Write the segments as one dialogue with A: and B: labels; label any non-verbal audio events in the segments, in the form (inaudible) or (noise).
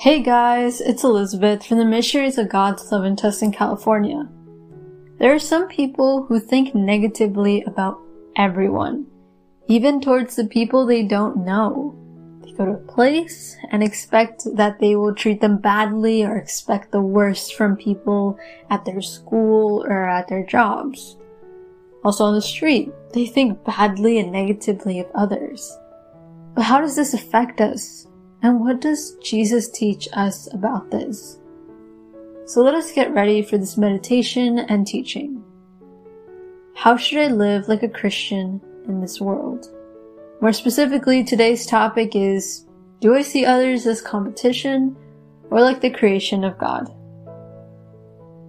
A: Hey guys, it's Elizabeth from the Missionaries of God's Love in Tustin, California. There are some people who think negatively about everyone, even towards the people they don't know. They go to a place and expect that they will treat them badly or expect the worst from people at their school or at their jobs. Also on the street, they think badly and negatively of others. But how does this affect us? And what does Jesus teach us about this? So let us get ready for this meditation and teaching. How should I live like a Christian in this world? More specifically, today's topic is Do I see others as competition or like the creation of God?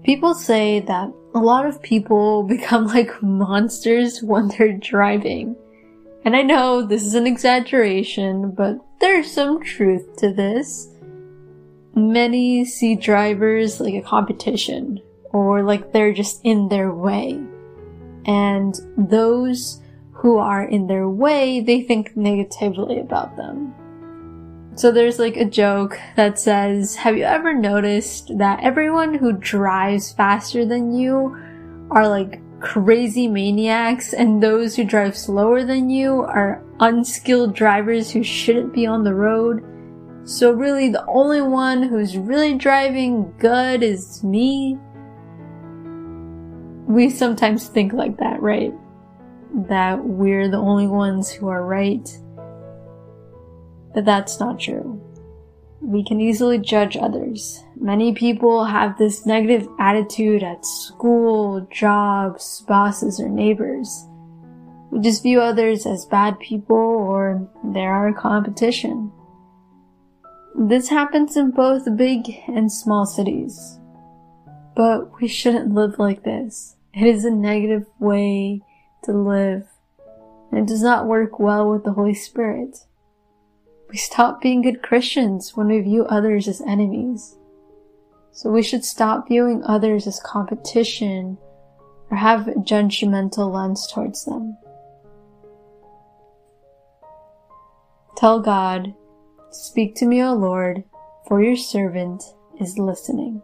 A: People say that a lot of people (laughs) become like monsters when they're driving. And I know this is an exaggeration, but there's some truth to this. Many see drivers like a competition, or like they're just in their way. And those who are in their way, they think negatively about them. So there's like a joke that says, have you ever noticed that everyone who drives faster than you are like crazy maniacs and those who drive slower than you are unskilled drivers who shouldn't be on the road. So really the only one who's really driving good is me. We sometimes think like that, right? That we're the only ones who are right. But that's not true we can easily judge others. Many people have this negative attitude at school, jobs, bosses, or neighbors. We just view others as bad people or they're our competition. This happens in both big and small cities. But we shouldn't live like this. It is a negative way to live, and it does not work well with the Holy Spirit. We stop being good Christians when we view others as enemies. So we should stop viewing others as competition or have a judgmental lens towards them. Tell God, Speak to me, O Lord, for your servant is listening.